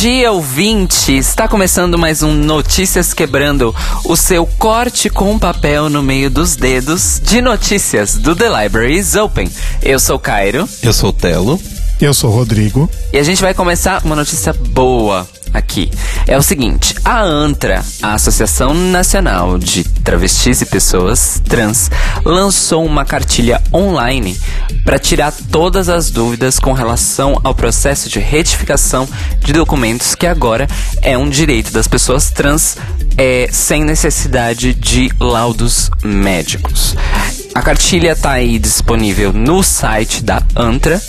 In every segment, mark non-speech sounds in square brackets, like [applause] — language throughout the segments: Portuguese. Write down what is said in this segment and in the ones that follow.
Dia, ouvinte! Está começando mais um Notícias Quebrando, o seu corte com papel no meio dos dedos de notícias do The Library is Open. Eu sou Cairo. Eu sou o Telo. Eu sou o Rodrigo. E a gente vai começar uma notícia boa aqui. É o seguinte: a ANTRA, a Associação Nacional de Travestis e Pessoas Trans, lançou uma cartilha online para tirar todas as dúvidas com relação ao processo de retificação de documentos que agora é um direito das pessoas trans é, sem necessidade de laudos médicos. A cartilha está aí disponível no site da ANTRA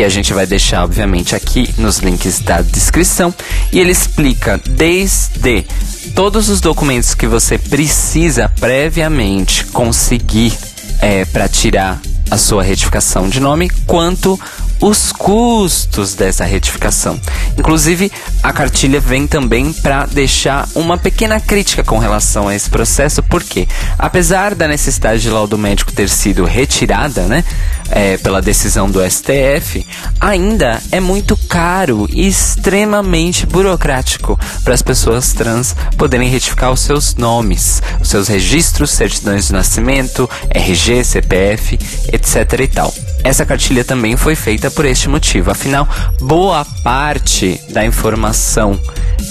que a gente vai deixar, obviamente, aqui nos links da descrição. E ele explica desde todos os documentos que você precisa previamente conseguir é, para tirar a sua retificação de nome, quanto os custos dessa retificação. Inclusive, a cartilha vem também para deixar uma pequena crítica com relação a esse processo, porque apesar da necessidade de laudo médico ter sido retirada, né, é, pela decisão do STF, ainda é muito caro e extremamente burocrático para as pessoas trans poderem retificar os seus nomes, os seus registros, certidões de nascimento, RG, CPF, etc e tal. Essa cartilha também foi feita por este motivo. Afinal, boa parte da informação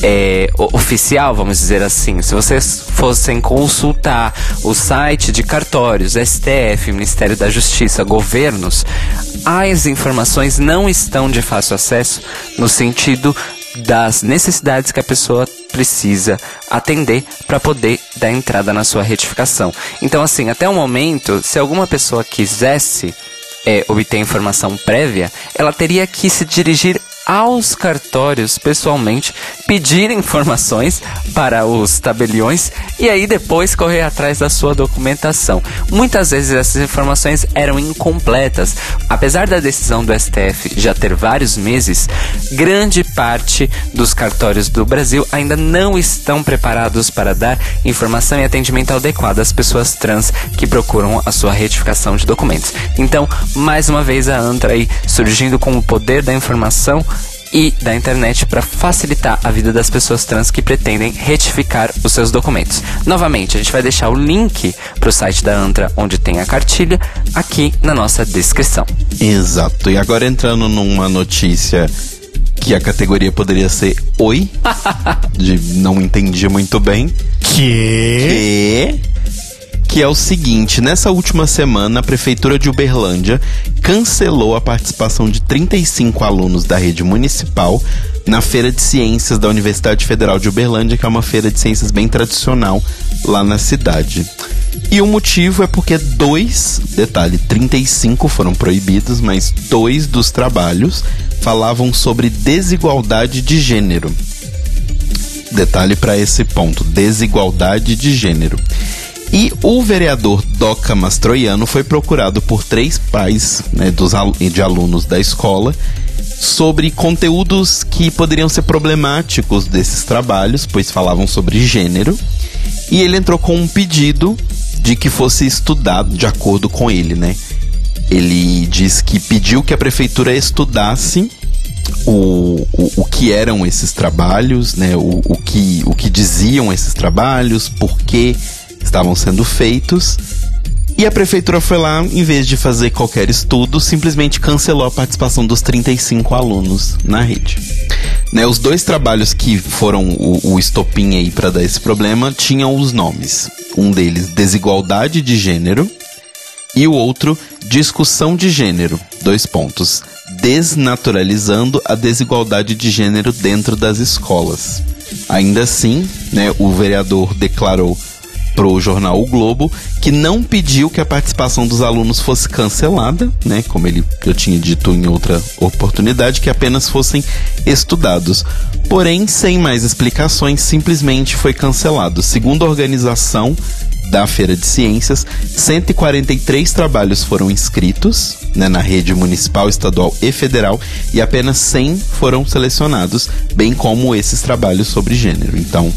é, oficial, vamos dizer assim, se vocês fossem consultar o site de cartórios, STF, Ministério da Justiça, governos, as informações não estão de fácil acesso no sentido das necessidades que a pessoa precisa atender para poder dar entrada na sua retificação. Então, assim, até o momento, se alguma pessoa quisesse é, obter informação prévia, ela teria que se dirigir aos cartórios pessoalmente, pedir informações para os tabeliões e aí depois correr atrás da sua documentação. Muitas vezes essas informações eram incompletas. Apesar da decisão do STF já ter vários meses, grande parte dos cartórios do Brasil ainda não estão preparados para dar informação e atendimento adequado às pessoas trans que procuram a sua retificação de documentos. Então, mais uma vez a ANTRA aí surgindo com o poder da informação e da internet para facilitar a vida das pessoas trans que pretendem retificar os seus documentos. Novamente, a gente vai deixar o link para o site da Antra, onde tem a cartilha, aqui na nossa descrição. Exato. E agora entrando numa notícia que a categoria poderia ser Oi, [laughs] de não entendi muito bem. Que? Que que é o seguinte: nessa última semana, a Prefeitura de Uberlândia cancelou a participação de 35 alunos da rede municipal na Feira de Ciências da Universidade Federal de Uberlândia, que é uma feira de ciências bem tradicional lá na cidade. E o motivo é porque dois, detalhe, 35 foram proibidos, mas dois dos trabalhos falavam sobre desigualdade de gênero. Detalhe para esse ponto: desigualdade de gênero. E o vereador Doca Mastroiano foi procurado por três pais né, dos, de alunos da escola sobre conteúdos que poderiam ser problemáticos desses trabalhos, pois falavam sobre gênero. E ele entrou com um pedido de que fosse estudado de acordo com ele, né? Ele diz que pediu que a prefeitura estudasse o, o, o que eram esses trabalhos, né? O, o, que, o que diziam esses trabalhos, por que estavam sendo feitos. E a prefeitura foi lá, em vez de fazer qualquer estudo, simplesmente cancelou a participação dos 35 alunos na rede. Né, os dois trabalhos que foram o, o estopim aí para dar esse problema tinham os nomes. Um deles, Desigualdade de Gênero, e o outro, Discussão de Gênero. Dois pontos. Desnaturalizando a desigualdade de gênero dentro das escolas. Ainda assim, né, o vereador declarou pro jornal O Globo, que não pediu que a participação dos alunos fosse cancelada, né, como ele já tinha dito em outra oportunidade, que apenas fossem estudados. Porém, sem mais explicações, simplesmente foi cancelado. Segundo a organização da Feira de Ciências, 143 trabalhos foram inscritos né, na rede municipal, estadual e federal e apenas 100 foram selecionados, bem como esses trabalhos sobre gênero. Então,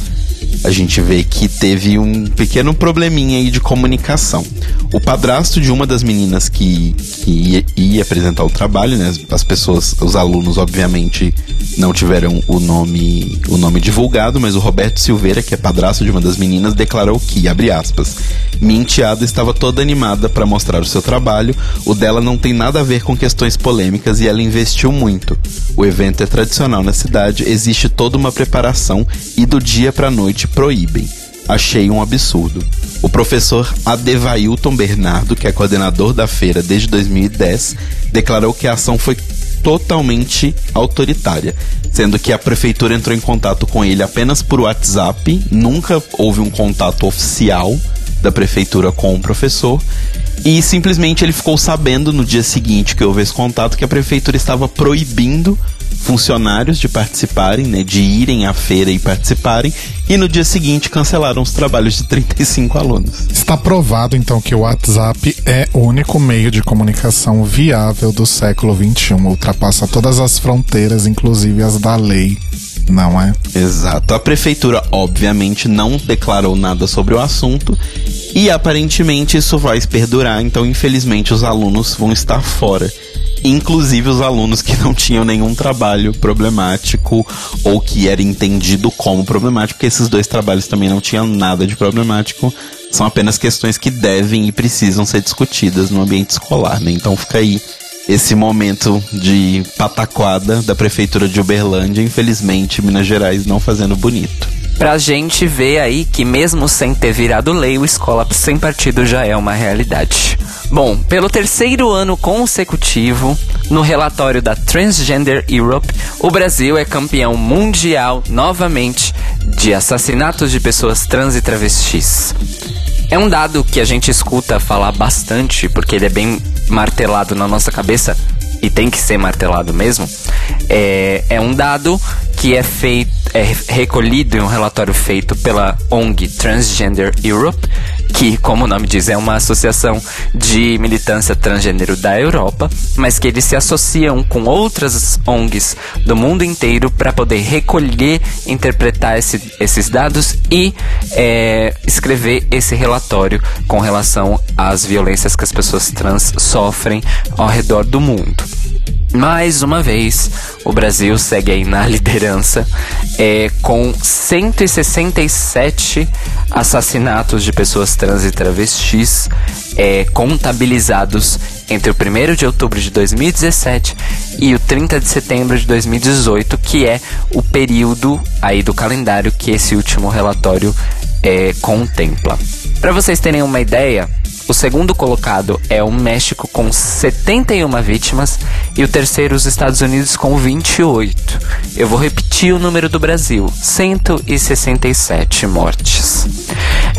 a gente vê que teve um pequeno probleminha aí de comunicação. O padrasto de uma das meninas que, que ia, ia apresentar o trabalho, né? As pessoas, os alunos, obviamente, não tiveram o nome, o nome divulgado, mas o Roberto Silveira, que é padrasto de uma das meninas, declarou que, abre aspas, minha enteada estava toda animada para mostrar o seu trabalho, o dela não tem nada a ver com questões polêmicas e ela investiu muito. O evento é tradicional na cidade, existe toda uma preparação e do dia para noite proíbem. Achei um absurdo. O professor Adevailton Bernardo, que é coordenador da feira desde 2010, declarou que a ação foi totalmente autoritária, sendo que a prefeitura entrou em contato com ele apenas por WhatsApp, nunca houve um contato oficial da prefeitura com o professor. E simplesmente ele ficou sabendo no dia seguinte que houve esse contato que a prefeitura estava proibindo funcionários de participarem, né, de irem à feira e participarem, e no dia seguinte cancelaram os trabalhos de 35 alunos. Está provado então que o WhatsApp é o único meio de comunicação viável do século XXI, ultrapassa todas as fronteiras, inclusive as da lei. Não é? Exato. A prefeitura, obviamente, não declarou nada sobre o assunto e aparentemente isso vai perdurar, então infelizmente os alunos vão estar fora. Inclusive os alunos que não tinham nenhum trabalho problemático ou que era entendido como problemático, porque esses dois trabalhos também não tinham nada de problemático, são apenas questões que devem e precisam ser discutidas no ambiente escolar, né? Então fica aí esse momento de pataquada da prefeitura de Uberlândia, infelizmente Minas Gerais não fazendo bonito pra gente ver aí que mesmo sem ter virado lei, o escola sem partido já é uma realidade. Bom, pelo terceiro ano consecutivo, no relatório da Transgender Europe, o Brasil é campeão mundial novamente de assassinatos de pessoas trans e travestis. É um dado que a gente escuta falar bastante, porque ele é bem martelado na nossa cabeça, e tem que ser martelado mesmo. É, é um dado que é feito é recolhido em um relatório feito pela ONG Transgender Europe, que, como o nome diz, é uma associação de militância transgênero da Europa, mas que eles se associam com outras ONGs do mundo inteiro para poder recolher, interpretar esse, esses dados e é, escrever esse relatório com relação às violências que as pessoas trans sofrem ao redor do mundo. Mais uma vez, o Brasil segue aí na liderança é, com 167 assassinatos de pessoas trans e travestis é, contabilizados entre o 1 de outubro de 2017 e o 30 de setembro de 2018, que é o período aí do calendário que esse último relatório é, contempla. Para vocês terem uma ideia, o segundo colocado é o México com 71 vítimas e o terceiro os Estados Unidos com 28. Eu vou repetir o número do Brasil: 167 mortes.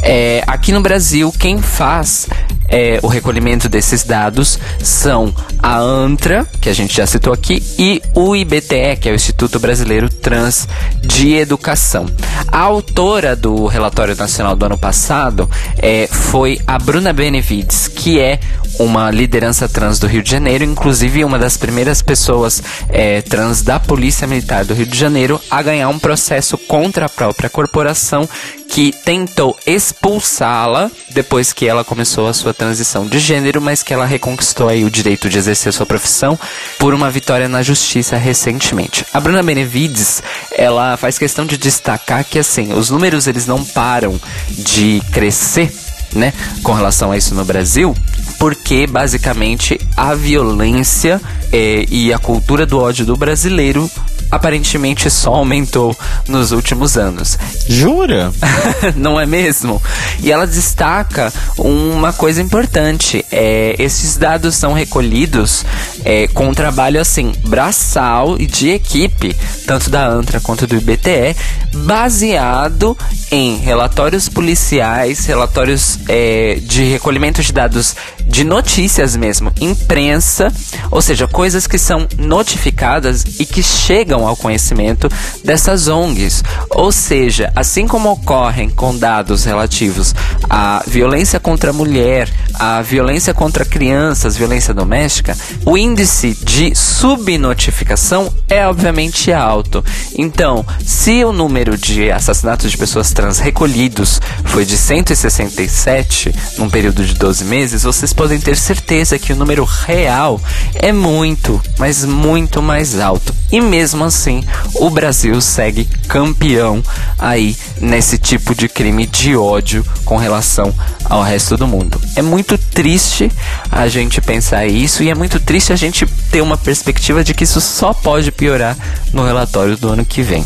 É, aqui no Brasil, quem faz é, o recolhimento desses dados são a ANTRA, que a gente já citou aqui, e o IBTE, que é o Instituto Brasileiro Trans de Educação. A autora do relatório nacional do ano passado é, foi a Bruna Benevides, que é uma liderança trans do Rio de Janeiro, inclusive uma das primeiras pessoas é, trans da Polícia Militar do Rio de Janeiro a ganhar um processo contra a própria corporação que tentou expulsá-la depois que ela começou a sua transição de gênero, mas que ela reconquistou aí o direito de exercer sua profissão por uma vitória na justiça recentemente. A Bruna Benevides, ela faz questão de destacar que assim, os números eles não param de crescer né, com relação a isso no Brasil, porque basicamente a violência é, e a cultura do ódio do brasileiro aparentemente só aumentou nos últimos anos. Jura? [laughs] Não é mesmo? E ela destaca uma coisa importante: é, esses dados são recolhidos é, com um trabalho assim braçal e de equipe, tanto da ANTRA quanto do IBTE, baseado em relatórios policiais, relatórios é, de recolhimento de dados de notícias mesmo, imprensa, ou seja, coisas que são notificadas e que chegam ao conhecimento dessas ONGs. Ou seja, assim como ocorrem com dados relativos à violência contra a mulher, a violência contra crianças, violência doméstica, o índice de subnotificação é obviamente alto. Então, se o número de assassinatos de pessoas trans recolhidos foi de 167 num período de 12 meses, vocês podem ter certeza que o número real é muito, mas muito mais alto. E mesmo assim, o Brasil segue campeão aí nesse tipo de crime de ódio com relação ao resto do mundo. É muito triste a gente pensar isso e é muito triste a gente ter uma perspectiva de que isso só pode piorar no relatório do ano que vem.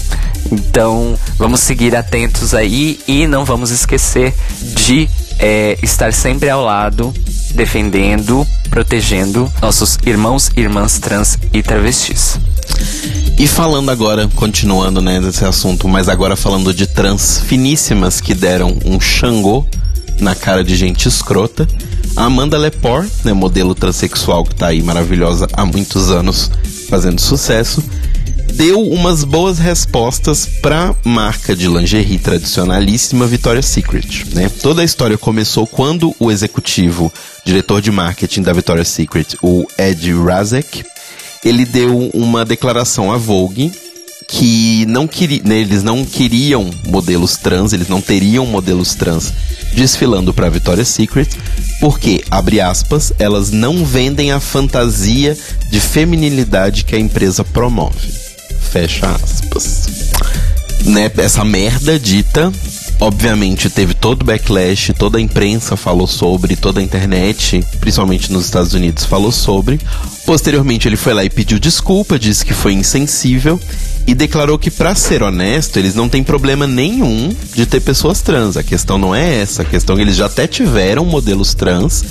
Então, vamos seguir atentos aí e não vamos esquecer de é, estar sempre ao lado, defendendo, protegendo nossos irmãos, irmãs trans e travestis. E falando agora, continuando né, nesse assunto, mas agora falando de trans finíssimas que deram um xangô na cara de gente escrota, a Amanda Lepore, né, modelo transexual que tá aí maravilhosa há muitos anos fazendo sucesso, deu umas boas respostas pra marca de lingerie tradicionalíssima Victoria's Secret. Né? Toda a história começou quando o executivo, diretor de marketing da Victoria's Secret, o Ed Razek, ele deu uma declaração à Vogue que não queria, né, eles não queriam modelos trans, eles não teriam modelos trans desfilando para Victoria's Secret, porque abre aspas, elas não vendem a fantasia de feminilidade que a empresa promove. Fecha aspas. Né, essa merda dita obviamente teve todo o backlash, toda a imprensa falou sobre, toda a internet, principalmente nos Estados Unidos, falou sobre. Posteriormente ele foi lá e pediu desculpa, disse que foi insensível e declarou que para ser honesto, eles não têm problema nenhum de ter pessoas trans. A questão não é essa, a questão é que eles já até tiveram modelos trans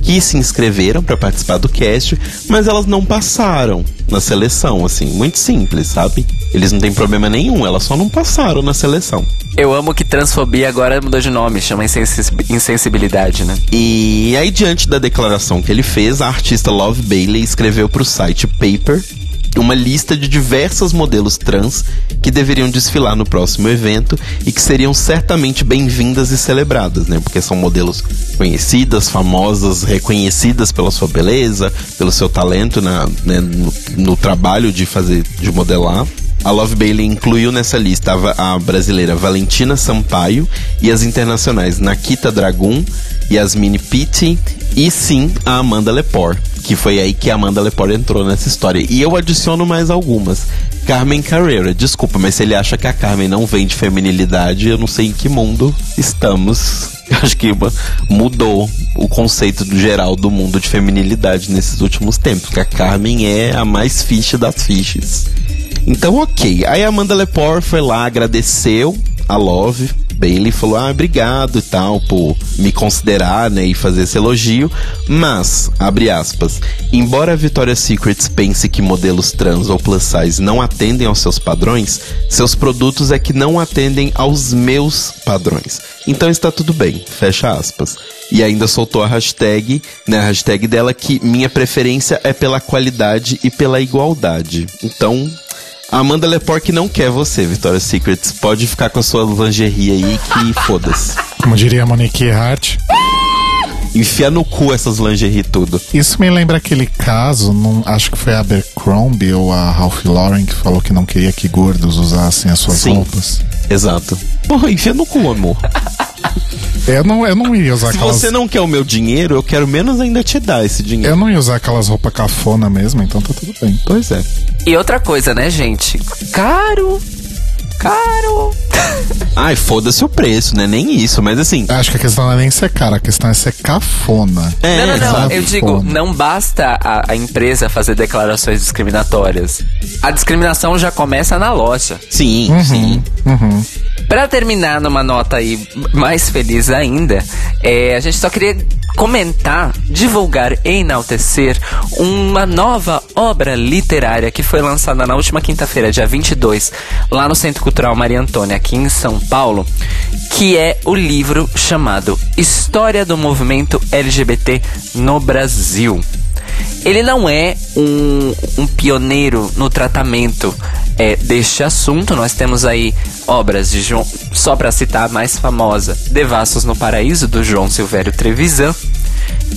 que se inscreveram para participar do cast, mas elas não passaram na seleção, assim, muito simples, sabe? Eles não têm problema nenhum, elas só não passaram na seleção. Eu amo que transfobia agora mudou de nome, chama insensibilidade, né? E aí, diante da declaração que ele fez, a artista Love Bailey escreveu para o site Paper uma lista de diversos modelos trans que deveriam desfilar no próximo evento e que seriam certamente bem-vindas e celebradas, né? Porque são modelos conhecidas, famosas, reconhecidas pela sua beleza, pelo seu talento na, né, no, no trabalho de fazer, de modelar. A Love Bailey incluiu nessa lista a, brasileira Valentina Sampaio e as internacionais Nakita Dragun, Yasmine Pitti e sim a Amanda Lepore, que foi aí que a Amanda Lepore entrou nessa história. E eu adiciono mais algumas. Carmen Carrera, desculpa, mas se ele acha que a Carmen não vem de feminilidade, eu não sei em que mundo estamos. [laughs] Acho que mudou o conceito geral do mundo de feminilidade nesses últimos tempos, porque a Carmen é a mais ficha das fichas. Então, ok. Aí a Amanda Lepore foi lá, agradeceu a Love Bailey falou: "Ah, obrigado e tal por me considerar, né, e fazer esse elogio, mas abre aspas, embora a Victoria's Secret pense que modelos trans ou plus size não atendem aos seus padrões, seus produtos é que não atendem aos meus padrões. Então está tudo bem." Fecha aspas. E ainda soltou a hashtag, né, a hashtag dela que minha preferência é pela qualidade e pela igualdade. Então, a Amanda Lepore não quer você, Victoria's Secrets. Pode ficar com a sua lingerie aí que foda-se. Como diria a Monique Hart. Enfia no cu essas lingerie tudo. Isso me lembra aquele caso, num, acho que foi a Abercrombie ou a Ralph Lauren que falou que não queria que gordos usassem as suas Sim, roupas. Exato. Porra, enfia no cu, amor. [laughs] Eu não, eu não ia usar Se aquelas... você não quer o meu dinheiro, eu quero menos ainda te dar esse dinheiro. Eu não ia usar aquelas roupas cafona mesmo, então tá tudo bem. Pois é. E outra coisa, né, gente? Caro caro. [laughs] Ai, foda-se o preço, né? Nem isso, mas assim. Acho que a questão não é nem ser caro, a questão é ser cafona. É, não, não, não. Eu digo, não basta a, a, empresa fazer declarações discriminatórias. A discriminação já começa na loja. Sim, uhum, sim. Uhum. Pra terminar numa nota aí mais feliz ainda, é, a gente só queria comentar, divulgar e enaltecer uma nova obra literária que foi lançada na última quinta-feira, dia 22, lá no Centro Cultural Maria Antônia, aqui em São Paulo, que é o livro chamado História do Movimento LGBT no Brasil. Ele não é um, um pioneiro no tratamento é, deste assunto. Nós temos aí obras de João, só para citar a mais famosa, Devassos no Paraíso, do João Silvério Trevisan,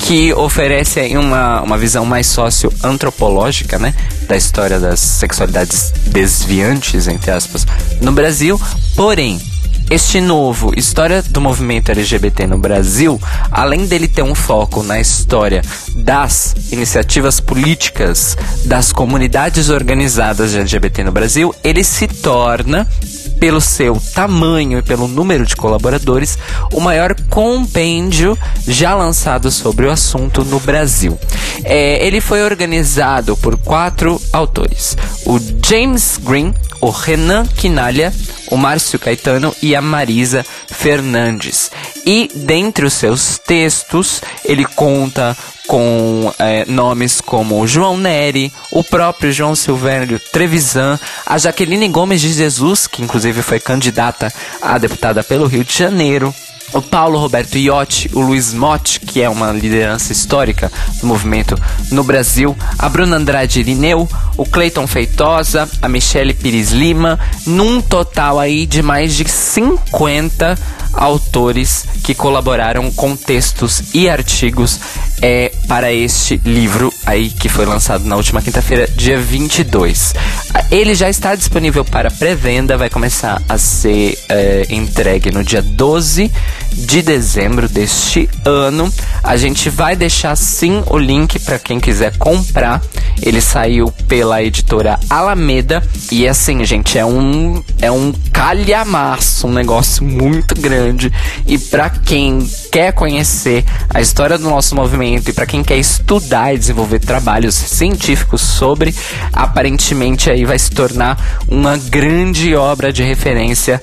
que oferece uma, uma visão mais socioantropológica, né? Da história das sexualidades desviantes, entre aspas, no Brasil. Porém, este novo História do Movimento LGBT no Brasil, além dele ter um foco na história das iniciativas políticas das comunidades organizadas de LGBT no Brasil, ele se torna pelo seu tamanho e pelo número de colaboradores, o maior compêndio já lançado sobre o assunto no Brasil. É, ele foi organizado por quatro autores: o James Green, o Renan Quinalha, o Márcio Caetano e a Marisa Fernandes. E dentre os seus textos, ele conta com é, nomes como João Neri, o próprio João Silvério Trevisan, a Jaqueline Gomes de Jesus, que inclusive foi candidata a deputada pelo Rio de Janeiro, o Paulo Roberto Iotti, o Luiz Motti, que é uma liderança histórica do movimento no Brasil, a Bruna Andrade Irineu, o Cleiton Feitosa, a Michele Pires Lima, num total aí de mais de 50 autores que colaboraram com textos e artigos é, para este livro aí que foi lançado na última quinta-feira, dia 22. Ele já está disponível para pré-venda, vai começar a ser é, entregue no dia 12 de dezembro deste ano. A gente vai deixar sim o link para quem quiser comprar. Ele saiu pela editora Alameda e assim, gente, é um é um calhamaço, um negócio muito grande. E para quem quer conhecer a história do nosso movimento e para quem quer estudar e desenvolver trabalhos científicos sobre, aparentemente aí vai se tornar uma grande obra de referência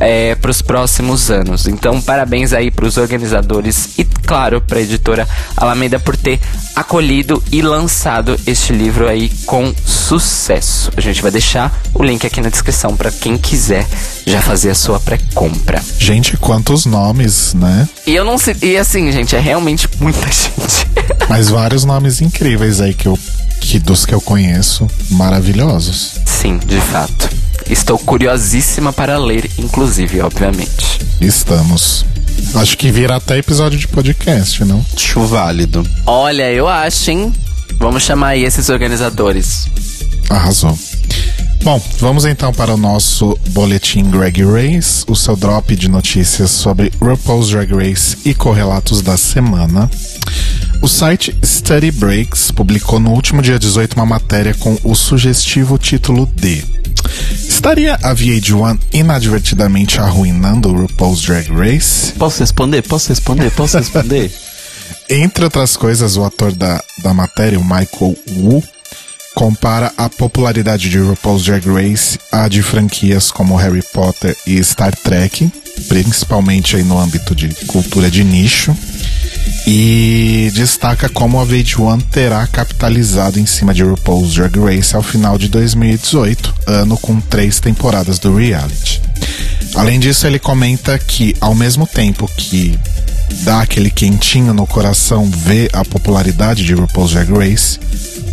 é, para os próximos anos. Então, parabéns aí para os organizadores e, claro, para a editora Alameda por ter acolhido e lançado este livro aí com sucesso. A gente vai deixar o link aqui na descrição para quem quiser já fazer a sua pré-compra. Gente, quantos nomes, né? E eu não sei. E assim, gente, é realmente muita [laughs] gente. Mas vários nomes incríveis aí que eu. Que dos que eu conheço, maravilhosos. Sim, de fato. Estou curiosíssima para ler, inclusive, obviamente. Estamos. Acho que vira até episódio de podcast, não? Acho válido. Olha, eu acho, hein? Vamos chamar aí esses organizadores. Arrasou. Bom, vamos então para o nosso boletim Drag Race, o seu drop de notícias sobre RuPaul's Drag Race e correlatos da semana. O site Study Breaks publicou no último dia 18 uma matéria com o sugestivo título de Estaria a VH1 inadvertidamente arruinando o RuPaul's Drag Race? Posso responder? Posso responder? Posso [laughs] responder? Entre outras coisas, o ator da, da matéria, o Michael Wu, compara a popularidade de RuPaul's Drag Race à de franquias como Harry Potter e Star Trek, principalmente aí no âmbito de cultura de nicho, e destaca como a VH1 terá capitalizado em cima de RuPaul's Drag Race ao final de 2018, ano com três temporadas do reality. Além disso, ele comenta que, ao mesmo tempo que dá aquele quentinho no coração ver a popularidade de RuPaul's Drag Race,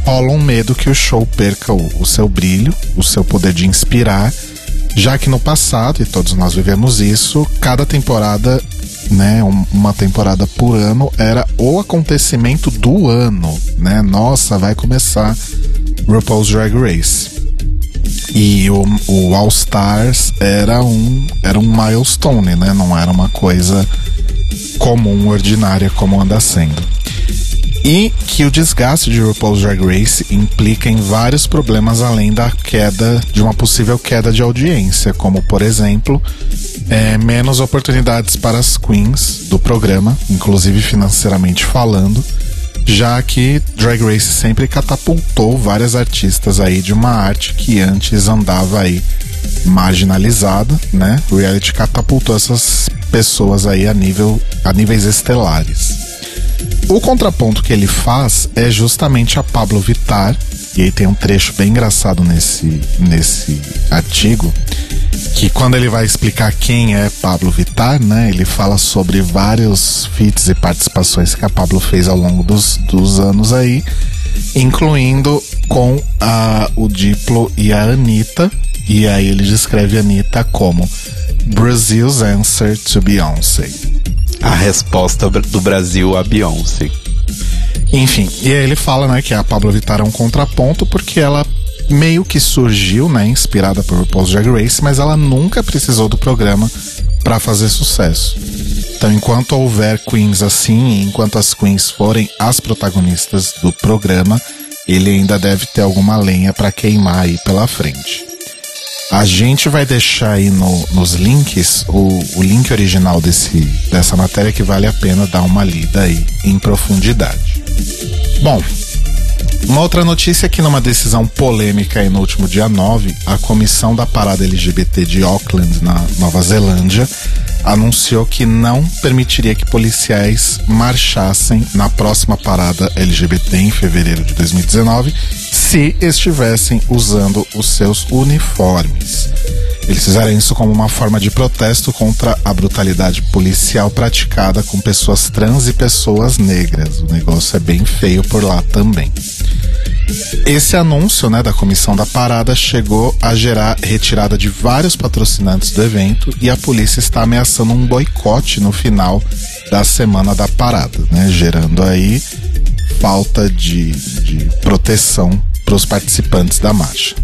rola um medo que o show perca o, o seu brilho, o seu poder de inspirar, já que no passado, e todos nós vivemos isso, cada temporada, né, um- uma temporada por ano era o acontecimento do ano, né? Nossa, vai começar RuPaul's Drag Race. E o, o All Stars era um, era um milestone, né? Não era uma coisa comum, ordinária como anda sendo. E que o desgaste de RuPaul's Drag Race implica em vários problemas além da queda, de uma possível queda de audiência, como por exemplo, é, menos oportunidades para as queens do programa, inclusive financeiramente falando, já que Drag Race sempre catapultou várias artistas aí de uma arte que antes andava aí marginalizada, né? O reality catapultou essas pessoas aí a nível a níveis estelares. O contraponto que ele faz é justamente a Pablo Vittar, e aí tem um trecho bem engraçado nesse, nesse artigo, que quando ele vai explicar quem é Pablo Vittar, né, ele fala sobre vários feats e participações que a Pablo fez ao longo dos, dos anos aí, incluindo com a, o Diplo e a Anitta, e aí ele descreve a Anitta como Brazil's answer to Beyoncé. A resposta do Brasil a Beyoncé. Enfim, e aí ele fala, né, que a Pablo Vittar é um contraponto porque ela meio que surgiu, né, inspirada por RuPaul's Drag Race, mas ela nunca precisou do programa para fazer sucesso. Então, enquanto houver queens assim, enquanto as queens forem as protagonistas do programa, ele ainda deve ter alguma lenha para queimar aí pela frente. A gente vai deixar aí no, nos links o, o link original desse, dessa matéria que vale a pena dar uma lida aí em profundidade. Bom, uma outra notícia é que numa decisão polêmica aí no último dia 9, a comissão da parada LGBT de Auckland, na Nova Zelândia, anunciou que não permitiria que policiais marchassem na próxima parada LGBT em fevereiro de 2019 se estivessem usando os seus uniformes. Eles fizeram isso como uma forma de protesto contra a brutalidade policial praticada com pessoas trans e pessoas negras. O negócio é bem feio por lá também. Esse anúncio né, da comissão da parada chegou a gerar retirada de vários patrocinantes do evento e a polícia está ameaçando um boicote no final da semana da parada, né, gerando aí falta de, de proteção para os participantes da marcha.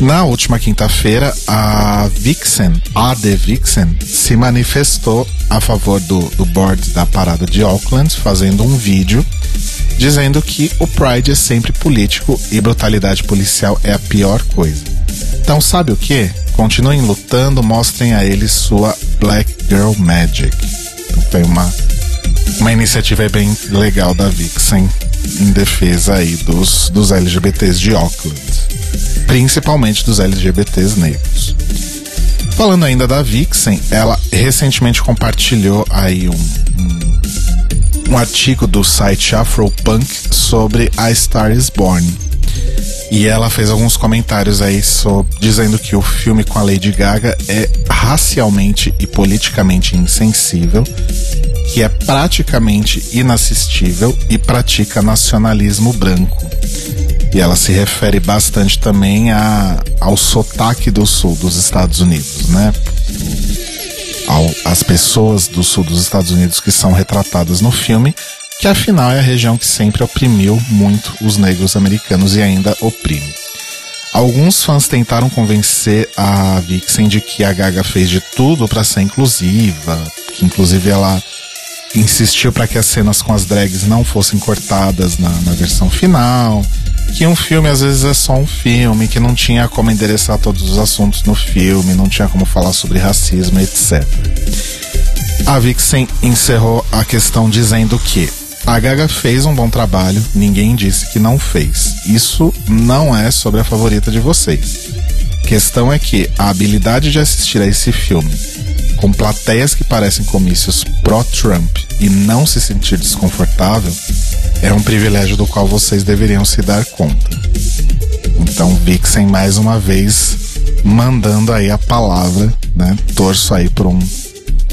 Na última quinta-feira, a Vixen, a The Vixen, se manifestou a favor do, do board da parada de Auckland, fazendo um vídeo dizendo que o Pride é sempre político e brutalidade policial é a pior coisa. Então, sabe o que? Continuem lutando, mostrem a eles sua Black Girl Magic. Então, foi uma, uma iniciativa bem legal da Vixen em defesa aí dos, dos LGBTs de Auckland, principalmente dos LGBTs negros. Falando ainda da Vixen, ela recentemente compartilhou aí um, um, um artigo do site Afropunk sobre a Star is Born. E ela fez alguns comentários aí sobre, dizendo que o filme com a Lady Gaga é racialmente e politicamente insensível que é praticamente inassistível e pratica nacionalismo branco. E ela se refere bastante também a, ao sotaque do sul dos Estados Unidos, né? Ao, as pessoas do sul dos Estados Unidos que são retratadas no filme, que afinal é a região que sempre oprimiu muito os negros americanos e ainda oprime. Alguns fãs tentaram convencer a Vixen de que a Gaga fez de tudo para ser inclusiva, que inclusive ela insistiu para que as cenas com as drags não fossem cortadas na, na, versão final. Que um filme às vezes é só um filme, que não tinha como endereçar todos os assuntos no filme, não tinha como falar sobre racismo, etc. A Vixen encerrou a questão dizendo que a Gaga fez um bom trabalho, ninguém disse que não fez. Isso não é sobre a favorita de vocês. Questão é que a habilidade de assistir a esse filme com plateias que parecem comícios pró-Trump e não se sentir desconfortável, é um privilégio do qual vocês deveriam se dar conta. Então, Vixen mais uma vez mandando aí a palavra, né? Torço aí por um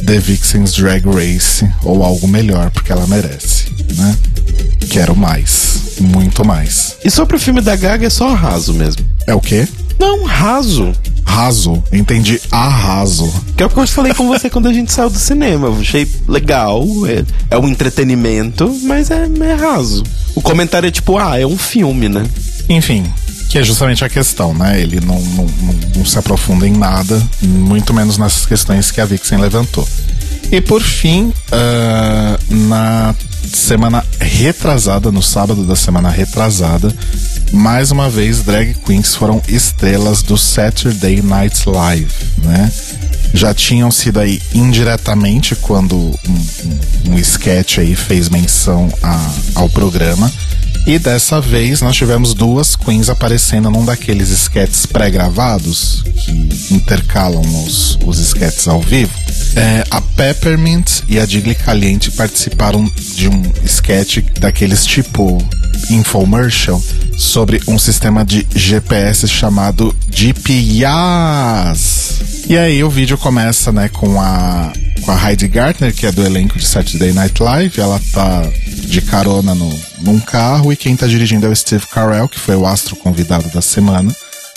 The Vixen's Drag Race ou algo melhor, porque ela merece, né? Quero mais, muito mais. E sobre o filme da Gaga é só raso mesmo. É o quê? Não, raso. Raso, entendi arraso. Que é o que eu falei com você quando a gente saiu do cinema. Eu achei legal, é, é um entretenimento, mas é, é raso. O comentário é tipo, ah, é um filme, né? Enfim, que é justamente a questão, né? Ele não, não, não, não, se aprofunda em nada, muito menos nessas questões que a Vixen levantou. E por fim, uh, na semana retrasada, no sábado da semana retrasada, mais uma vez drag queens foram estrelas do Saturday Night Live, né? Já tinham sido aí indiretamente quando um, um, um sketch aí fez menção a, ao programa. E dessa vez nós tivemos duas queens aparecendo num daqueles sketches pré-gravados que intercalam os, os sketches ao vivo. É, a Peppermint e a Digli Caliente participaram de um sketch daqueles tipo infomercial sobre um sistema de GPS chamado GPS. E aí o vídeo começa, né, com a com a Heidi Gartner, que é do elenco de Saturday Night Live. Ela tá de carona no, num carro e quem tá dirigindo é o Steve Carell, que foi o astro convidado da semana.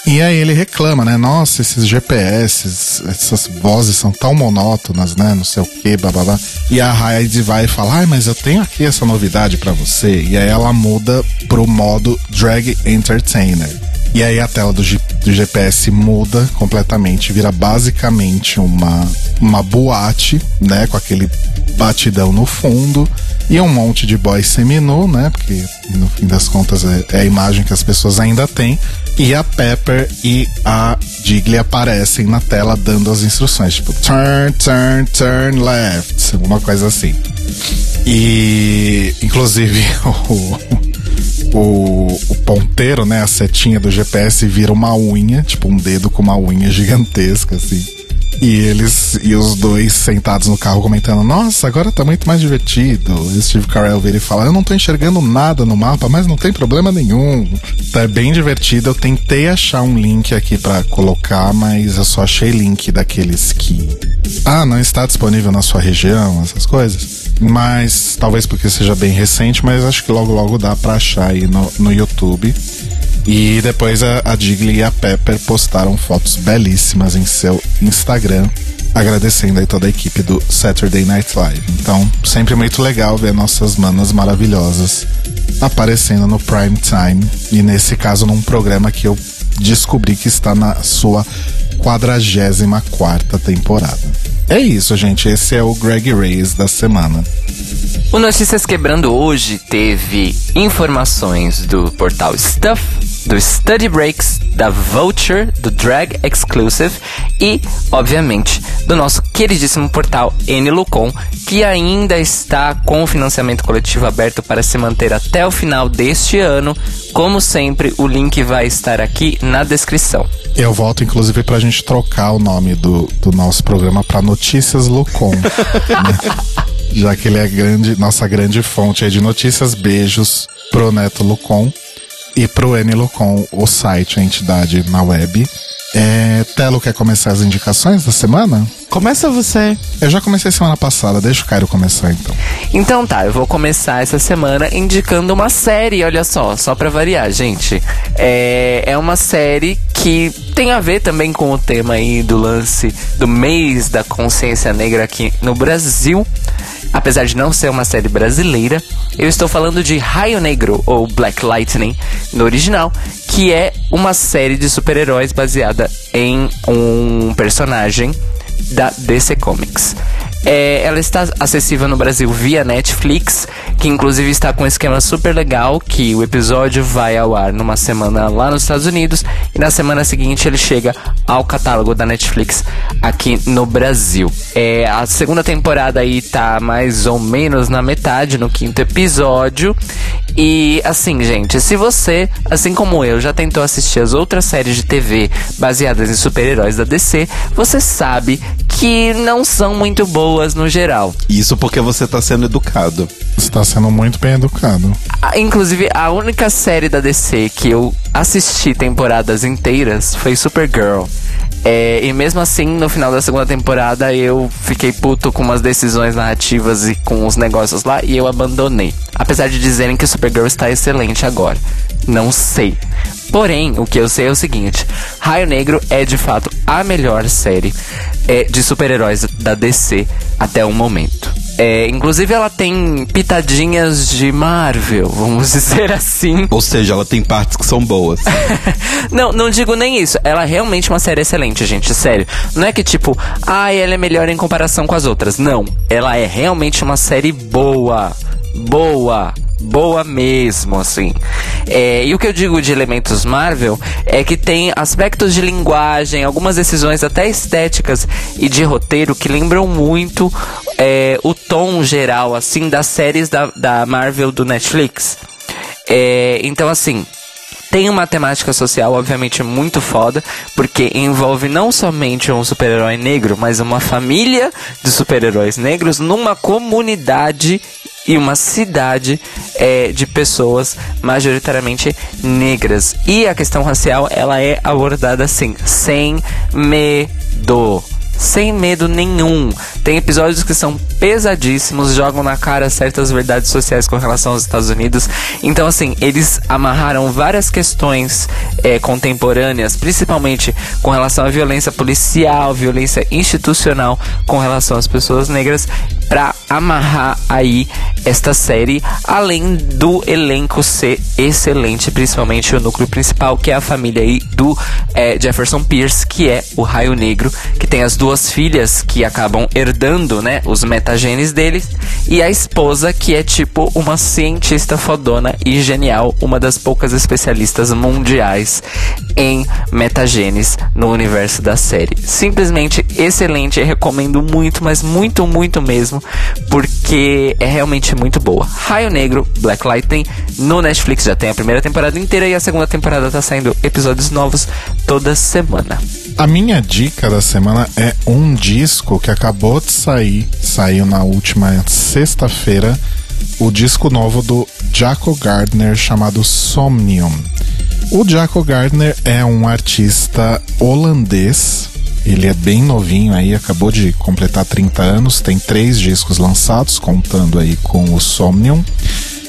E aí ele reclama, né? Nossa, esses GPS, essas vozes são tão monótonas, né? Não sei o que, babá. E a Hyde vai e fala: Ai, mas eu tenho aqui essa novidade para você. E aí ela muda pro modo Drag Entertainer. E aí a tela do, G, do GPS muda completamente, vira basicamente uma, uma boate, né? Com aquele batidão no fundo e um monte de boy seminu, né? Porque no fim das contas é, é, a imagem que as pessoas ainda têm. E a Pepper e a Jiggly aparecem na tela dando as instruções, tipo turn, turn, turn left, alguma coisa assim. E inclusive [laughs] o, o, o ponteiro, né, a setinha do GPS vira uma unha, tipo um dedo com uma unha gigantesca assim. E eles e os dois sentados no carro comentando: Nossa, agora tá muito mais divertido. E Steve Carell vira e fala: Eu não tô enxergando nada no mapa, mas não tem problema nenhum. Tá bem divertido. Eu tentei achar um link aqui para colocar, mas eu só achei link daqueles que. Ah, não está disponível na sua região, essas coisas. Mas talvez porque seja bem recente, mas acho que logo logo dá pra achar aí no, no YouTube. E depois a, a e a Pepper postaram fotos belíssimas em seu Instagram, agradecendo aí toda a equipe do Saturday Night Live. Então, sempre muito legal ver nossas manas maravilhosas aparecendo no prime time e nesse caso num programa que eu descobri que está na sua 44 temporada. É isso, gente. Esse é o Greg Reyes da semana. O Notícias Quebrando hoje teve informações do portal Stuff, do Study Breaks, da Vulture, do Drag Exclusive e, obviamente, do nosso queridíssimo portal Nlucon, que ainda está com o financiamento coletivo aberto para se manter até o final deste ano. Como sempre, o link vai estar aqui na descrição. Eu volto, inclusive, para a gente trocar o nome do, do nosso programa para Notícias Lucon. né? [laughs] Já que ele é grande, nossa grande fonte de notícias. Beijos pro Neto Lucon e pro N Lucon, o site, a entidade na web. É, Telo quer começar as indicações da semana? Começa você. Eu já comecei semana passada, deixa o Cairo começar então. Então tá, eu vou começar essa semana indicando uma série, olha só, só pra variar, gente. É, é uma série que tem a ver também com o tema aí do lance do mês da consciência negra aqui no Brasil. Apesar de não ser uma série brasileira, eu estou falando de Raio Negro, ou Black Lightning, no original, que é uma série de super-heróis baseada em um personagem da DC Comics. É, ela está acessível no Brasil via Netflix, que inclusive está com um esquema super legal, que o episódio vai ao ar numa semana lá nos Estados Unidos e na semana seguinte ele chega ao catálogo da Netflix aqui no Brasil. É, a segunda temporada aí tá mais ou menos na metade, no quinto episódio. E assim, gente, se você, assim como eu, já tentou assistir as outras séries de TV baseadas em super-heróis da DC, você sabe que não são muito boas no geral. Isso porque você tá sendo educado. Você tá sendo muito bem educado. Ah, Inclusive, a única série da DC que eu assisti temporadas inteiras foi Supergirl. É, e mesmo assim, no final da segunda temporada, eu fiquei puto com umas decisões narrativas e com os negócios lá e eu abandonei. Apesar de dizerem que Supergirl está excelente agora. Não sei. Porém, o que eu sei é o seguinte: Raio Negro é de fato a melhor série é, de super-heróis da DC até o momento. É, inclusive, ela tem pitadinhas de Marvel, vamos [laughs] dizer assim. Ou seja, ela tem partes que são boas. [laughs] não, não digo nem isso. Ela é realmente uma série excelente, gente. Sério. Não é que tipo, ah, ela é melhor em comparação com as outras. Não. Ela é realmente uma série boa. Boa. Boa mesmo, assim. É, e o que eu digo de elementos Marvel é que tem aspectos de linguagem, algumas decisões até estéticas e de roteiro que lembram muito é, o tom geral, assim, das séries da, da Marvel do Netflix. É, então, assim, tem uma temática social, obviamente, muito foda, porque envolve não somente um super-herói negro, mas uma família de super-heróis negros numa comunidade e uma cidade é, de pessoas majoritariamente negras. E a questão racial, ela é abordada assim, sem medo sem medo nenhum. Tem episódios que são pesadíssimos, jogam na cara certas verdades sociais com relação aos Estados Unidos. Então, assim, eles amarraram várias questões é, contemporâneas, principalmente com relação à violência policial, violência institucional com relação às pessoas negras, para amarrar aí esta série, além do elenco ser excelente, principalmente o núcleo principal, que é a família aí do é, Jefferson Pierce, que é o Raio Negro, que tem as duas filhas que acabam herdando, né, os metagenes deles, e a esposa que é tipo uma cientista fodona e genial, uma das poucas especialistas mundiais em metagenes no universo da série. Simplesmente excelente, recomendo muito, mas muito, muito mesmo, porque é realmente muito boa. Raio Negro, Black Lightning, no Netflix já tem a primeira temporada inteira e a segunda temporada tá saindo episódios novos toda semana. A minha dica da semana é um disco que acabou de sair, saiu na última sexta-feira, o disco novo do Jaco Gardner chamado Somnium. O Jaco Gardner é um artista holandês. Ele é bem novinho aí, acabou de completar 30 anos, tem três discos lançados, contando aí com o Somnium.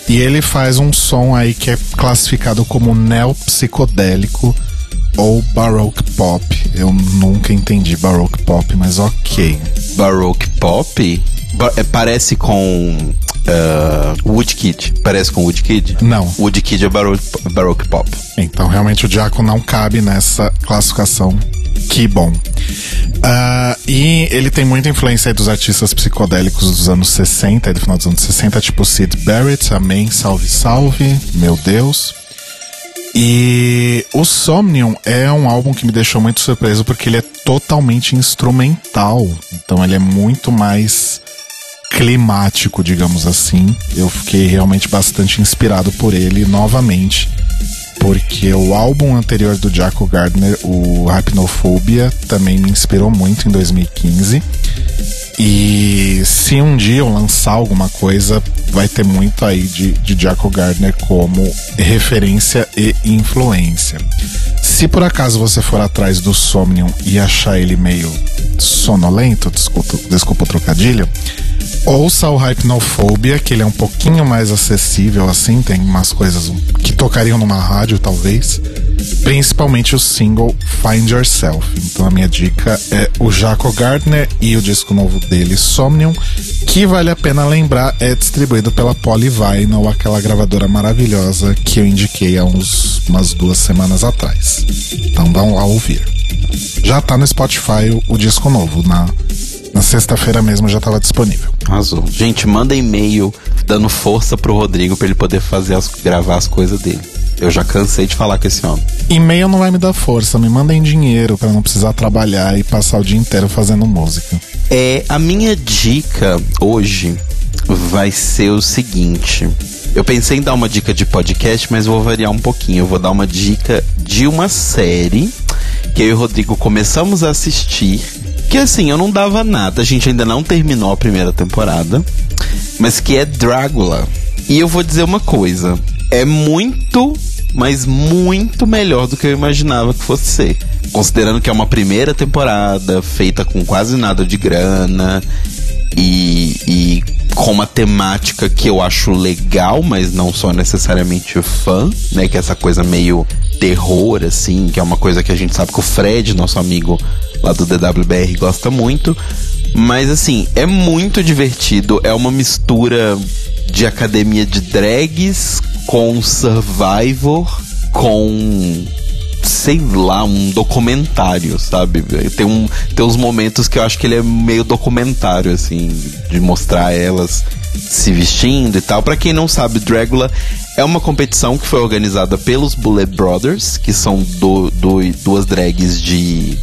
E ele faz um som aí que é classificado como neo-psicodélico ou Baroque Pop. Eu nunca entendi Baroque Pop, mas ok. Baroque Pop? Ba é, parece com uh, Woodkid. Parece com Woodkid? Não. Woodkid é Baroque, Baroque Pop. Então realmente o Jaco não cabe nessa classificação. Que bom. Uh, e ele tem muita influência dos artistas psicodélicos dos anos 60 do final dos anos 60, tipo Sid Barrett, Amém, Salve Salve, Meu Deus. E o Somnium é um álbum que me deixou muito surpreso porque ele é totalmente instrumental. Então ele é muito mais climático, digamos assim. Eu fiquei realmente bastante inspirado por ele novamente. Porque o álbum anterior do Jaco Gardner, o Hypnophobia, também me inspirou muito em 2015. E se um dia eu lançar alguma coisa, vai ter muito aí de, de Jaco Gardner como referência e influência. Se por acaso você for atrás do Somnium e achar ele meio sonolento, desculpa, desculpa o trocadilho, ouça o Hypnophobia, que ele é um pouquinho mais acessível assim, tem umas coisas que tocariam numa rádio talvez principalmente o single Find Yourself. Então a minha dica é o Jaco Gardner e o disco novo dele, Somnium, que vale a pena lembrar é distribuído pela Polyvinyl, aquela gravadora maravilhosa que eu indiquei há uns, umas duas semanas atrás. Então vão lá ouvir. Já tá no Spotify o, o disco novo, na, na sexta-feira mesmo já estava disponível. Azul. Gente, manda e-mail dando força pro Rodrigo para ele poder fazer as, gravar as coisas dele. Eu já cansei de falar com esse homem. E-mail não vai me dar força, me mandem dinheiro para não precisar trabalhar e passar o dia inteiro fazendo música. É, a minha dica hoje vai ser o seguinte. Eu pensei em dar uma dica de podcast, mas vou variar um pouquinho. Eu vou dar uma dica de uma série que eu e o Rodrigo começamos a assistir. Que assim, eu não dava nada, a gente ainda não terminou a primeira temporada, mas que é Drácula. E eu vou dizer uma coisa: é muito, mas muito melhor do que eu imaginava que fosse ser. Considerando que é uma primeira temporada feita com quase nada de grana e, e com uma temática que eu acho legal, mas não sou necessariamente fã, né? Que é essa coisa meio terror, assim, que é uma coisa que a gente sabe que o Fred, nosso amigo lá do DWBR, gosta muito. Mas assim, é muito divertido, é uma mistura de academia de drags com Survivor, com sei lá, um documentário, sabe? Tem, um, tem uns momentos que eu acho que ele é meio documentário, assim, de mostrar elas se vestindo e tal. Para quem não sabe, Dragula é uma competição que foi organizada pelos Bullet Brothers, que são do, do, duas drags de.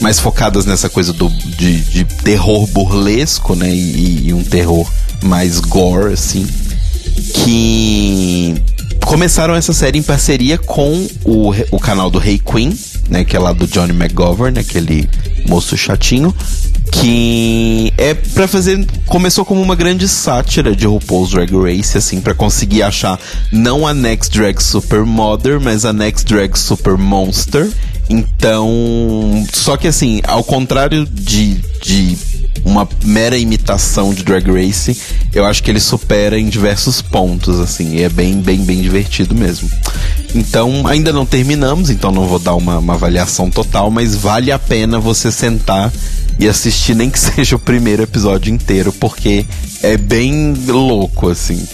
mais focadas nessa coisa do, de, de terror burlesco, né? E, e um terror mais gore, assim que começaram essa série em parceria com o, o canal do Hey Queen, né, que é lá do Johnny McGovern, aquele moço chatinho, que é para fazer começou como uma grande sátira de RuPaul's Drag Race, assim, para conseguir achar não a Next Drag Super Mother, mas a Next Drag Super Monster. Então, só que assim, ao contrário de, de uma mera imitação de Drag Race, eu acho que ele supera em diversos pontos, assim, e é bem, bem, bem divertido mesmo. Então, ainda não terminamos, então não vou dar uma, uma avaliação total, mas vale a pena você sentar e assistir nem que [laughs] seja o primeiro episódio inteiro, porque é bem louco, assim.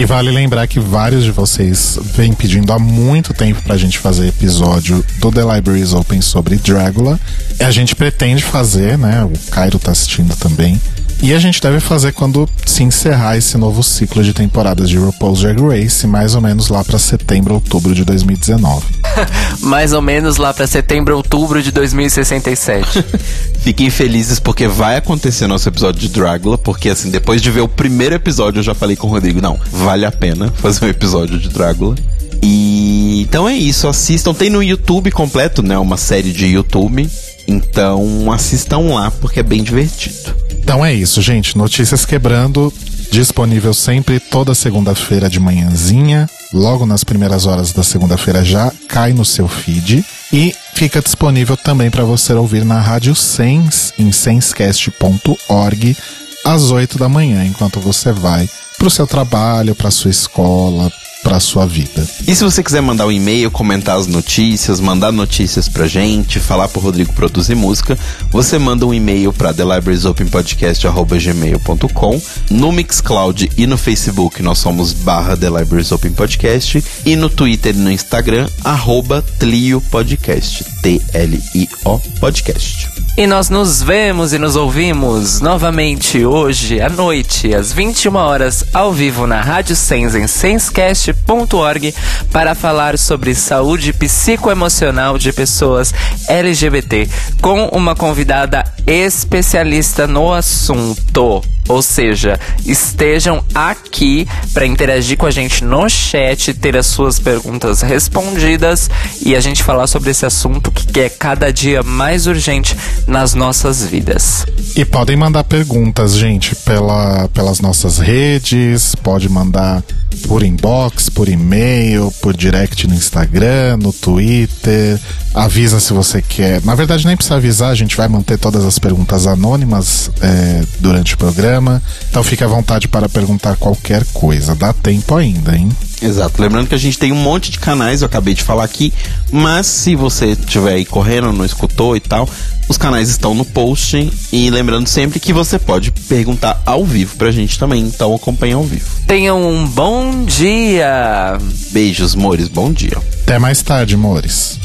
E vale lembrar que vários de vocês vêm pedindo há muito tempo pra gente fazer episódio do The Libraries Open sobre Dragula. E a gente pretende fazer, né? O Cairo tá assistindo também. E a gente deve fazer quando se encerrar esse novo ciclo de temporadas de RuPaul's Drag Race, mais ou menos lá para setembro, outubro de 2019. [laughs] mais ou menos lá para setembro, outubro de 2067. [laughs] Fiquem felizes porque vai acontecer nosso episódio de Dragula, porque assim, depois de ver o primeiro episódio, eu já falei com o Rodrigo, não, vale a pena fazer um episódio de Dragula. E então é isso, assistam. Tem no YouTube completo, né? Uma série de YouTube. Então assistam lá porque é bem divertido. Então é isso, gente. Notícias quebrando. Disponível sempre toda segunda-feira de manhãzinha. Logo nas primeiras horas da segunda-feira já cai no seu feed. E fica disponível também para você ouvir na Rádio Sens, em senscast.org, às 8 da manhã, enquanto você vai para o seu trabalho, para sua escola, para sua vida. E se você quiser mandar um e-mail, comentar as notícias, mandar notícias pra gente, falar pro Rodrigo produzir música, você manda um e-mail para thelibrariesopenpodcast@gmail.com. No Mixcloud e no Facebook nós somos barra The Libraries Open Podcast e no Twitter e no Instagram arroba Tlio Podcast, T L I O Podcast. E nós nos vemos e nos ouvimos novamente hoje à noite, às 21 horas, ao vivo na Rádio Sens em senscast.org para falar sobre saúde psicoemocional de pessoas LGBT com uma convidada especialista no assunto. Ou seja, estejam aqui para interagir com a gente no chat, ter as suas perguntas respondidas e a gente falar sobre esse assunto que é cada dia mais urgente nas nossas vidas. E podem mandar perguntas, gente, pela, pelas nossas redes, pode mandar por inbox, por e-mail, por direct no Instagram, no Twitter. Avisa se você quer. Na verdade, nem precisa avisar, a gente vai manter todas as perguntas anônimas é, durante o programa. Então fique à vontade para perguntar qualquer coisa. Dá tempo ainda, hein? Exato. Lembrando que a gente tem um monte de canais, eu acabei de falar aqui, mas se você estiver aí correndo, não escutou e tal, os canais estão no post. E lembrando sempre que você pode perguntar ao vivo pra gente também, então acompanhe ao vivo. Tenham um bom dia! Beijos, Mores, bom dia. Até mais tarde, Mores.